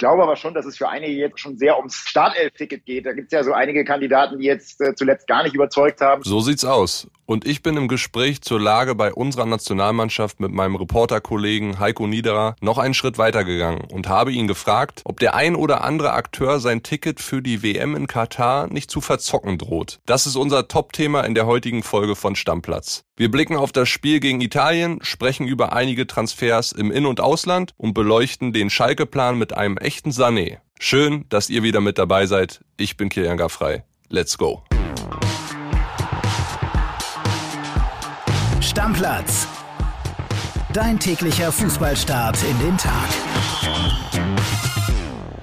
glaube aber schon, dass es für einige jetzt schon sehr ums Startelf-Ticket geht. Da gibt es ja so einige Kandidaten, die jetzt äh, zuletzt gar nicht überzeugt haben. So sieht's aus. Und ich bin im Gespräch zur Lage bei unserer Nationalmannschaft mit meinem Reporterkollegen Heiko Niederer noch einen Schritt weitergegangen und habe ihn gefragt, ob der ein oder andere Akteur sein Ticket für die WM in Katar nicht zu verzocken droht. Das ist unser Top-Thema in der heutigen Folge von Stammplatz. Wir blicken auf das Spiel gegen Italien, sprechen über einige Transfers im In- und Ausland und beleuchten den Schalke-Plan mit einem Sané. Schön, dass ihr wieder mit dabei seid. Ich bin Kilian Gaffrey. Let's go. Stammplatz. Dein täglicher Fußballstart in den Tag.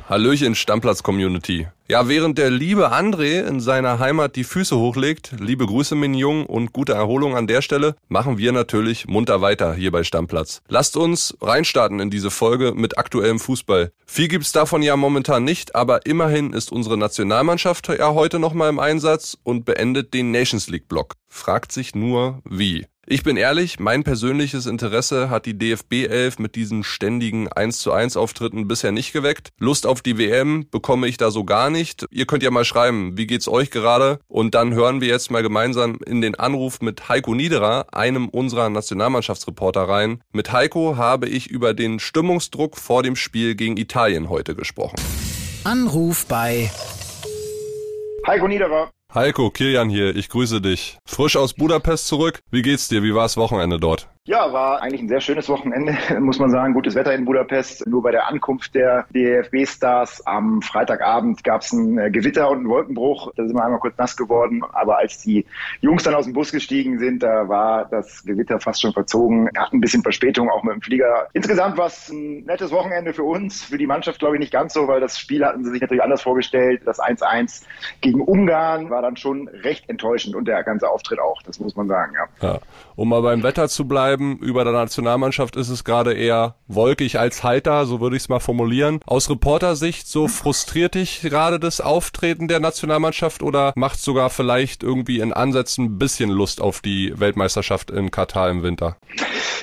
Hallöchen Stammplatz-Community. Ja, während der liebe André in seiner Heimat die Füße hochlegt, liebe Grüße Mignon und gute Erholung an der Stelle, machen wir natürlich munter weiter hier bei Stammplatz. Lasst uns reinstarten in diese Folge mit aktuellem Fußball. Viel gibt's davon ja momentan nicht, aber immerhin ist unsere Nationalmannschaft ja heute nochmal im Einsatz und beendet den Nations League Block. Fragt sich nur, wie. Ich bin ehrlich, mein persönliches Interesse hat die DFB 11 mit diesen ständigen 1 zu 1 Auftritten bisher nicht geweckt. Lust auf die WM bekomme ich da so gar nicht. Ihr könnt ja mal schreiben, wie geht's euch gerade? Und dann hören wir jetzt mal gemeinsam in den Anruf mit Heiko Niederer, einem unserer Nationalmannschaftsreporter rein. Mit Heiko habe ich über den Stimmungsdruck vor dem Spiel gegen Italien heute gesprochen. Anruf bei Heiko Niederer. Heiko, Kilian hier, ich grüße dich. Frisch aus Budapest zurück. Wie geht's dir? Wie war's Wochenende dort? Ja, war eigentlich ein sehr schönes Wochenende, muss man sagen. Gutes Wetter in Budapest. Nur bei der Ankunft der DFB-Stars am Freitagabend gab es ein äh, Gewitter und einen Wolkenbruch. Da sind wir einmal kurz nass geworden. Aber als die Jungs dann aus dem Bus gestiegen sind, da war das Gewitter fast schon verzogen. Hat ein bisschen Verspätung auch mit dem Flieger. Insgesamt war es ein nettes Wochenende für uns. Für die Mannschaft glaube ich nicht ganz so, weil das Spiel hatten sie sich natürlich anders vorgestellt. Das 1-1 gegen Ungarn war dann schon recht enttäuschend und der ganze Auftritt auch. Das muss man sagen, ja. ja. Um mal beim Wetter zu bleiben, über der Nationalmannschaft ist es gerade eher wolkig als heiter, so würde ich es mal formulieren. Aus Reportersicht, so frustriert dich gerade das Auftreten der Nationalmannschaft oder macht sogar vielleicht irgendwie in Ansätzen ein bisschen Lust auf die Weltmeisterschaft in Katar im Winter?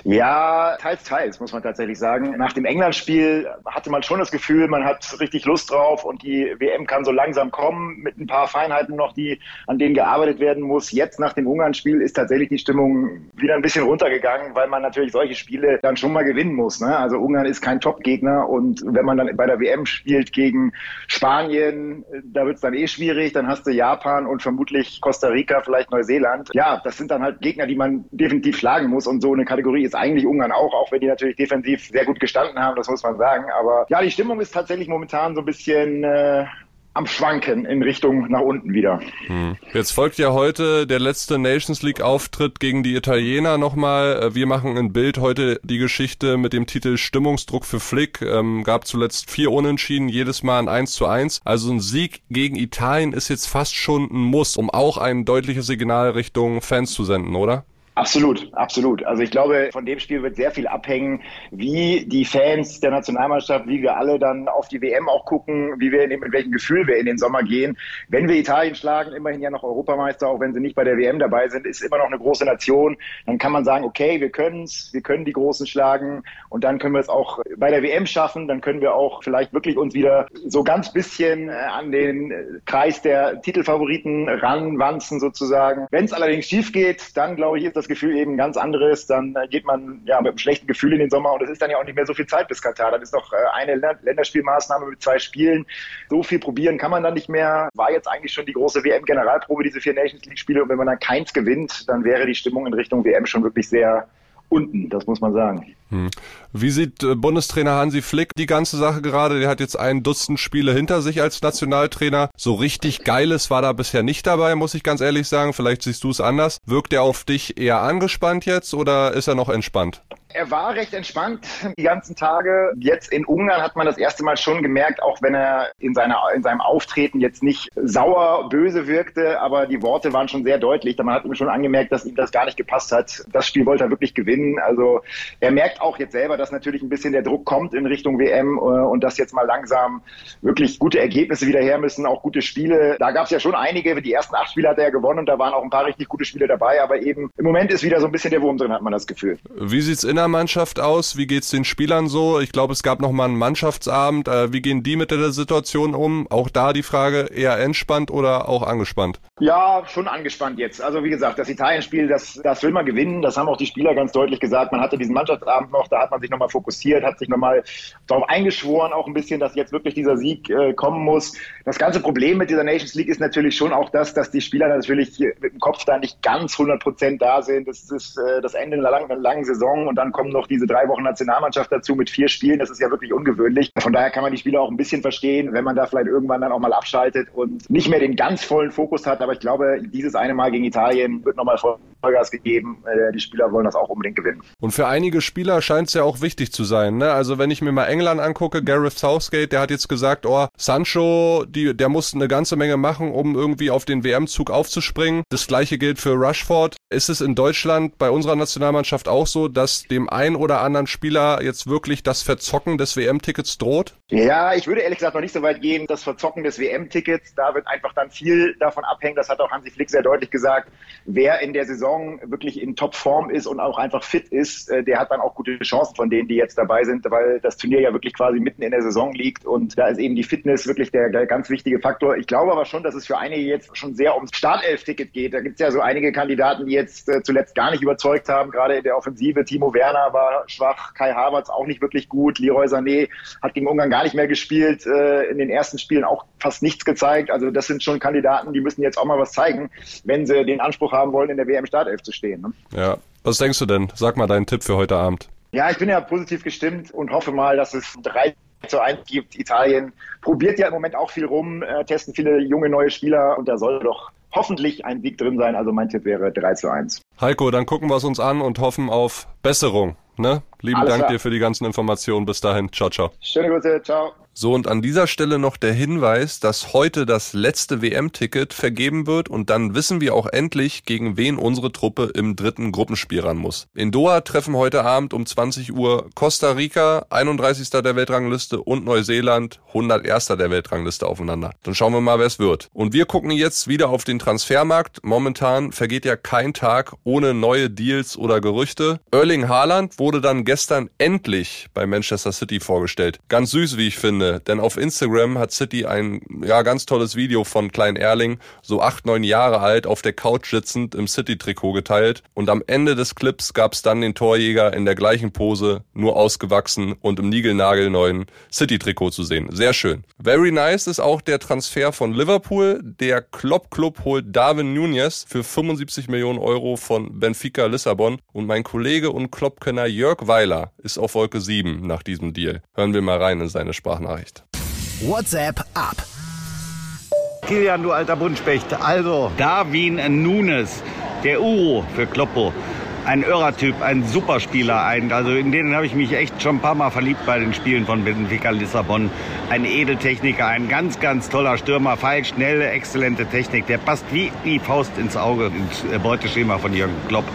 Ja, teils, teils, muss man tatsächlich sagen. Nach dem England-Spiel hatte man schon das Gefühl, man hat richtig Lust drauf und die WM kann so langsam kommen mit ein paar Feinheiten noch, die, an denen gearbeitet werden muss. Jetzt nach dem Ungarn-Spiel ist tatsächlich die Stimmung wieder ein bisschen runtergegangen, weil man natürlich solche Spiele dann schon mal gewinnen muss. Ne? Also Ungarn ist kein Top-Gegner und wenn man dann bei der WM spielt gegen Spanien, da wird es dann eh schwierig. Dann hast du Japan und vermutlich Costa Rica, vielleicht Neuseeland. Ja, das sind dann halt Gegner, die man definitiv schlagen muss und so eine Kategorie ist eigentlich Ungarn auch, auch wenn die natürlich defensiv sehr gut gestanden haben, das muss man sagen. Aber ja, die Stimmung ist tatsächlich momentan so ein bisschen äh, am Schwanken in Richtung nach unten wieder. Hm. Jetzt folgt ja heute der letzte Nations League Auftritt gegen die Italiener nochmal. Äh, wir machen ein Bild heute die Geschichte mit dem Titel Stimmungsdruck für Flick. Ähm, gab zuletzt vier Unentschieden, jedes Mal ein 1 zu 1. Also ein Sieg gegen Italien ist jetzt fast schon ein Muss, um auch ein deutliches Signal Richtung Fans zu senden, oder? Absolut, absolut. Also ich glaube, von dem Spiel wird sehr viel abhängen, wie die Fans der Nationalmannschaft, wie wir alle dann auf die WM auch gucken, wie wir in, mit welchem Gefühl wir in den Sommer gehen. Wenn wir Italien schlagen, immerhin ja noch Europameister, auch wenn sie nicht bei der WM dabei sind, ist immer noch eine große Nation. Dann kann man sagen, okay, wir können's, wir können die Großen schlagen und dann können wir es auch bei der WM schaffen. Dann können wir auch vielleicht wirklich uns wieder so ganz bisschen äh, an den Kreis der Titelfavoriten ranwanzen sozusagen. Wenn es allerdings schief geht, dann glaube ich, ist das das Gefühl eben ganz anderes, dann äh, geht man ja mit einem schlechten Gefühl in den Sommer und es ist dann ja auch nicht mehr so viel Zeit bis Katar. Dann ist noch äh, eine Länderspielmaßnahme mit zwei Spielen. So viel probieren kann man dann nicht mehr. War jetzt eigentlich schon die große WM-Generalprobe, diese vier Nations League-Spiele. Und wenn man dann keins gewinnt, dann wäre die Stimmung in Richtung WM schon wirklich sehr unten, das muss man sagen. Hm. Wie sieht äh, Bundestrainer Hansi Flick die ganze Sache gerade? Der hat jetzt ein Dutzend Spiele hinter sich als Nationaltrainer. So richtig Geiles war da bisher nicht dabei, muss ich ganz ehrlich sagen. Vielleicht siehst du es anders. Wirkt er auf dich eher angespannt jetzt oder ist er noch entspannt? er war recht entspannt die ganzen Tage. Jetzt in Ungarn hat man das erste Mal schon gemerkt, auch wenn er in, seiner, in seinem Auftreten jetzt nicht sauer, böse wirkte, aber die Worte waren schon sehr deutlich. Man hat ihm schon angemerkt, dass ihm das gar nicht gepasst hat. Das Spiel wollte er wirklich gewinnen. Also er merkt auch jetzt selber, dass natürlich ein bisschen der Druck kommt in Richtung WM äh, und dass jetzt mal langsam wirklich gute Ergebnisse wieder her müssen, auch gute Spiele. Da gab es ja schon einige. Die ersten acht Spiele hat er ja gewonnen und da waren auch ein paar richtig gute Spiele dabei. Aber eben im Moment ist wieder so ein bisschen der Wurm drin, hat man das Gefühl. Wie sieht's in der Mannschaft aus? Wie geht's den Spielern so? Ich glaube, es gab noch mal einen Mannschaftsabend. Äh, wie gehen die mit der Situation um? Auch da die Frage eher entspannt oder auch angespannt? Ja, schon angespannt jetzt. Also wie gesagt, das Italien-Spiel, das, das will man gewinnen. Das haben auch die Spieler ganz deutlich gesagt. Man hatte diesen Mannschaftsabend noch, da hat man sich nochmal fokussiert, hat sich nochmal darauf eingeschworen, auch ein bisschen, dass jetzt wirklich dieser Sieg äh, kommen muss. Das ganze Problem mit dieser Nations League ist natürlich schon auch das, dass die Spieler natürlich mit dem Kopf da nicht ganz 100 Prozent da sind. Das ist äh, das Ende einer langen, langen Saison und dann kommen noch diese drei Wochen Nationalmannschaft dazu mit vier Spielen. Das ist ja wirklich ungewöhnlich. Von daher kann man die Spieler auch ein bisschen verstehen, wenn man da vielleicht irgendwann dann auch mal abschaltet und nicht mehr den ganz vollen Fokus hat. Aber ich glaube, dieses eine Mal gegen Italien wird nochmal Vollgas gegeben. Äh, die Spieler wollen das auch unbedingt gewinnen. Und für einige Spieler scheint es ja auch wichtig zu sein. Ne? Also wenn ich mir mal England angucke, Gareth Southgate, der hat jetzt gesagt, oh, Sancho, die, der muss eine ganze Menge machen, um irgendwie auf den WM-Zug aufzuspringen. Das gleiche gilt für Rushford. Ist es in Deutschland bei unserer Nationalmannschaft auch so, dass dem einen oder anderen Spieler jetzt wirklich das Verzocken des WM-Tickets droht? Ja, ich würde ehrlich gesagt noch nicht so weit gehen. Das Verzocken des WM-Tickets, da wird einfach dann viel davon abhängen. Das hat auch Hansi Flick sehr deutlich gesagt. Wer in der Saison wirklich in Topform ist und auch einfach fit ist, äh, der hat dann auch gute Chancen von denen, die jetzt dabei sind, weil das Turnier ja wirklich quasi mitten in der Saison liegt und da ist eben die Fitness wirklich der, der ganz wichtige Faktor. Ich glaube aber schon, dass es für einige jetzt schon sehr ums Startelf-Ticket geht. Da gibt es ja so einige Kandidaten, die jetzt äh, zuletzt gar nicht überzeugt haben, gerade in der Offensive. Timo Werner war schwach, Kai Havertz auch nicht wirklich gut, Leroy Sané hat gegen Ungarn gar nicht mehr gespielt, äh, in den ersten Spielen auch fast nichts gezeigt. Also das sind schon Kandidaten, die müssen jetzt auch mal was zeigen, wenn sie den Anspruch haben wollen, in der WM-Startelf zu stehen. Ne? Ja, was denkst du denn? Sag mal deinen Tipp für heute Abend. Ja, ich bin ja positiv gestimmt und hoffe mal, dass es drei zu eins gibt. Italien probiert ja im Moment auch viel rum, äh, testen viele junge neue Spieler und da soll doch hoffentlich ein Sieg drin sein. Also mein Tipp wäre 3 zu 1. Heiko, dann gucken wir es uns an und hoffen auf Besserung. Ne? Lieben Alles Dank klar. dir für die ganzen Informationen. Bis dahin. Ciao, ciao. Schöne Grüße. Ciao. So, und an dieser Stelle noch der Hinweis, dass heute das letzte WM-Ticket vergeben wird und dann wissen wir auch endlich, gegen wen unsere Truppe im dritten Gruppenspiel ran muss. In Doha treffen heute Abend um 20 Uhr Costa Rica, 31. der Weltrangliste und Neuseeland, 101. der Weltrangliste aufeinander. Dann schauen wir mal, wer es wird. Und wir gucken jetzt wieder auf den Transfermarkt. Momentan vergeht ja kein Tag ohne neue Deals oder Gerüchte. Erling Haaland wurde dann gestern endlich bei Manchester City vorgestellt. Ganz süß, wie ich finde finde, denn auf Instagram hat City ein ja ganz tolles Video von Klein Erling, so acht, neun Jahre alt, auf der Couch sitzend im City-Trikot geteilt und am Ende des Clips gab's dann den Torjäger in der gleichen Pose, nur ausgewachsen und im niegelnagelneuen City-Trikot zu sehen. Sehr schön. Very nice ist auch der Transfer von Liverpool. Der Klopp Club holt Darwin Nunez für 75 Millionen Euro von Benfica Lissabon und mein Kollege und Klopp-Kenner Jörg Weiler ist auf Wolke 7 nach diesem Deal. Hören wir mal rein in seine Sprachnachricht. Nachricht. WhatsApp ab. Kilian, du alter Buntspecht. Also, Darwin Nunes, der Uro für Kloppo. Ein Irrer-Typ, ein Superspieler. Ein, also in denen habe ich mich echt schon ein paar Mal verliebt bei den Spielen von Benfica Lissabon. Ein Edeltechniker, ein ganz, ganz toller Stürmer, feil, schnelle, exzellente Technik. Der passt wie die Faust ins Auge, ins Beuteschema von Jürgen Klopp.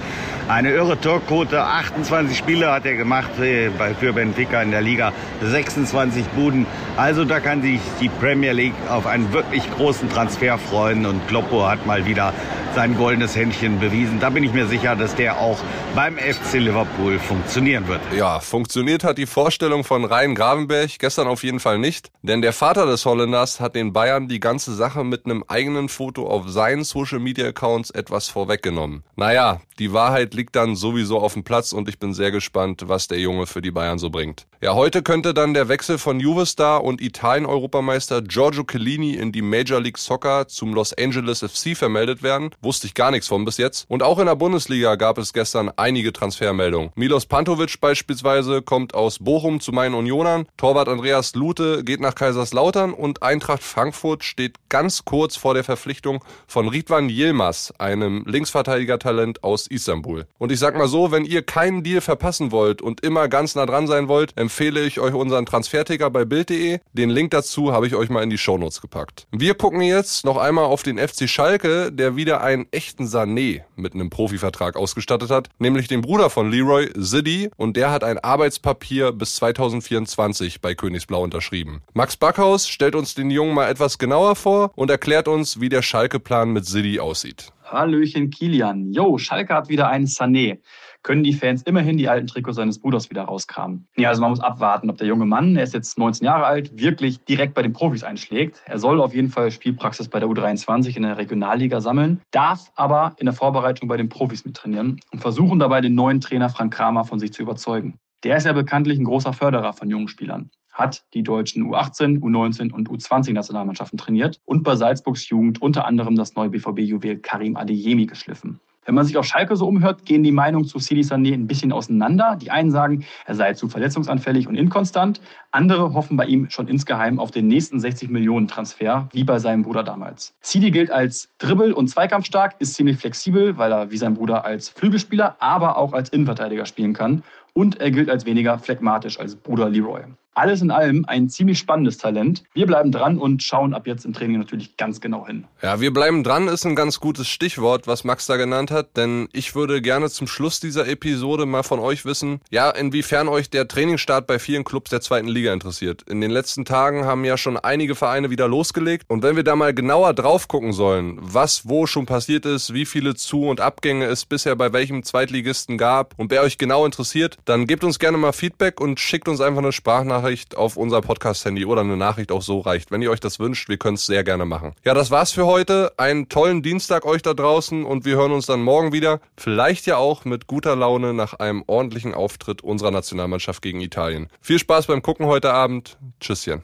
Eine irre Torquote, 28 Spiele hat er gemacht äh, für Benfica in der Liga, 26 Buden. Also da kann sich die Premier League auf einen wirklich großen Transfer freuen und Kloppo hat mal wieder sein goldenes Händchen bewiesen. Da bin ich mir sicher, dass der auch beim FC Liverpool funktionieren wird. Ja, funktioniert hat die Vorstellung von Rhein Gravenberg gestern auf jeden Fall nicht, denn der Vater des Holländers hat den Bayern die ganze Sache mit einem eigenen Foto auf seinen Social Media Accounts etwas vorweggenommen. Naja, die Wahrheit liegt dann sowieso auf dem Platz und ich bin sehr gespannt, was der Junge für die Bayern so bringt. Ja, heute könnte dann der Wechsel von Juve-Star und Italien-Europameister Giorgio Chiellini in die Major League Soccer zum Los Angeles FC vermeldet werden. Wusste ich gar nichts von bis jetzt. Und auch in der Bundesliga gab es gestern einige Transfermeldungen. Milos Pantovic beispielsweise kommt aus Bochum zu meinen Unionern. Torwart Andreas Lute geht nach Kaiserslautern und Eintracht Frankfurt steht ganz kurz vor der Verpflichtung von Ridwan Yilmaz, einem Linksverteidiger-Talent aus Istanbul. Und ich sag mal so, wenn ihr keinen Deal verpassen wollt und immer ganz nah dran sein wollt, empfehle ich euch unseren Transferticker bei Bild.de. Den Link dazu habe ich euch mal in die Shownotes gepackt. Wir gucken jetzt noch einmal auf den FC Schalke, der wieder einen echten Sané mit einem Profivertrag ausgestattet hat, nämlich den Bruder von Leroy, Ziddy, und der hat ein Arbeitspapier bis 2024 bei Königsblau unterschrieben. Max Backhaus stellt uns den Jungen mal etwas genauer vor und erklärt uns, wie der Schalke-Plan mit Ziddy aussieht. Hallöchen Kilian. Jo, Schalke hat wieder einen Sané können die Fans immerhin die alten Trikots seines Bruders wieder rauskramen. Ja, also man muss abwarten, ob der junge Mann, er ist jetzt 19 Jahre alt, wirklich direkt bei den Profis einschlägt. Er soll auf jeden Fall Spielpraxis bei der U23 in der Regionalliga sammeln, darf aber in der Vorbereitung bei den Profis mittrainieren und versuchen dabei den neuen Trainer Frank Kramer von sich zu überzeugen. Der ist ja bekanntlich ein großer Förderer von jungen Spielern hat die deutschen U18, U19 und U20-Nationalmannschaften trainiert und bei Salzburgs Jugend unter anderem das neue BVB-Juwel Karim Adeyemi geschliffen. Wenn man sich auf Schalke so umhört, gehen die Meinungen zu Sidi Sané ein bisschen auseinander. Die einen sagen, er sei zu verletzungsanfällig und inkonstant. Andere hoffen bei ihm schon insgeheim auf den nächsten 60 Millionen Transfer, wie bei seinem Bruder damals. Sidi gilt als Dribbel- und Zweikampfstark, ist ziemlich flexibel, weil er wie sein Bruder als Flügelspieler, aber auch als Innenverteidiger spielen kann. Und er gilt als weniger phlegmatisch als Bruder Leroy. Alles in allem ein ziemlich spannendes Talent. Wir bleiben dran und schauen ab jetzt im Training natürlich ganz genau hin. Ja, wir bleiben dran ist ein ganz gutes Stichwort, was Max da genannt hat, denn ich würde gerne zum Schluss dieser Episode mal von euch wissen, ja, inwiefern euch der Trainingsstart bei vielen Clubs der zweiten Liga interessiert. In den letzten Tagen haben ja schon einige Vereine wieder losgelegt und wenn wir da mal genauer drauf gucken sollen, was wo schon passiert ist, wie viele Zu- und Abgänge es bisher bei welchem Zweitligisten gab und wer euch genau interessiert, dann gebt uns gerne mal Feedback und schickt uns einfach eine Sprachnachricht Sprachnachricht auf unser Podcast-Handy oder eine Nachricht auch so reicht. Wenn ihr euch das wünscht, wir können es sehr gerne machen. Ja, das war's für heute. Einen tollen Dienstag euch da draußen und wir hören uns dann morgen wieder. Vielleicht ja auch mit guter Laune nach einem ordentlichen Auftritt unserer Nationalmannschaft gegen Italien. Viel Spaß beim Gucken heute Abend. Tschüsschen.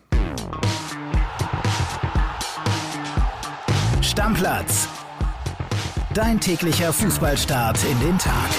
Stammplatz. Dein täglicher Fußballstart in den Tag.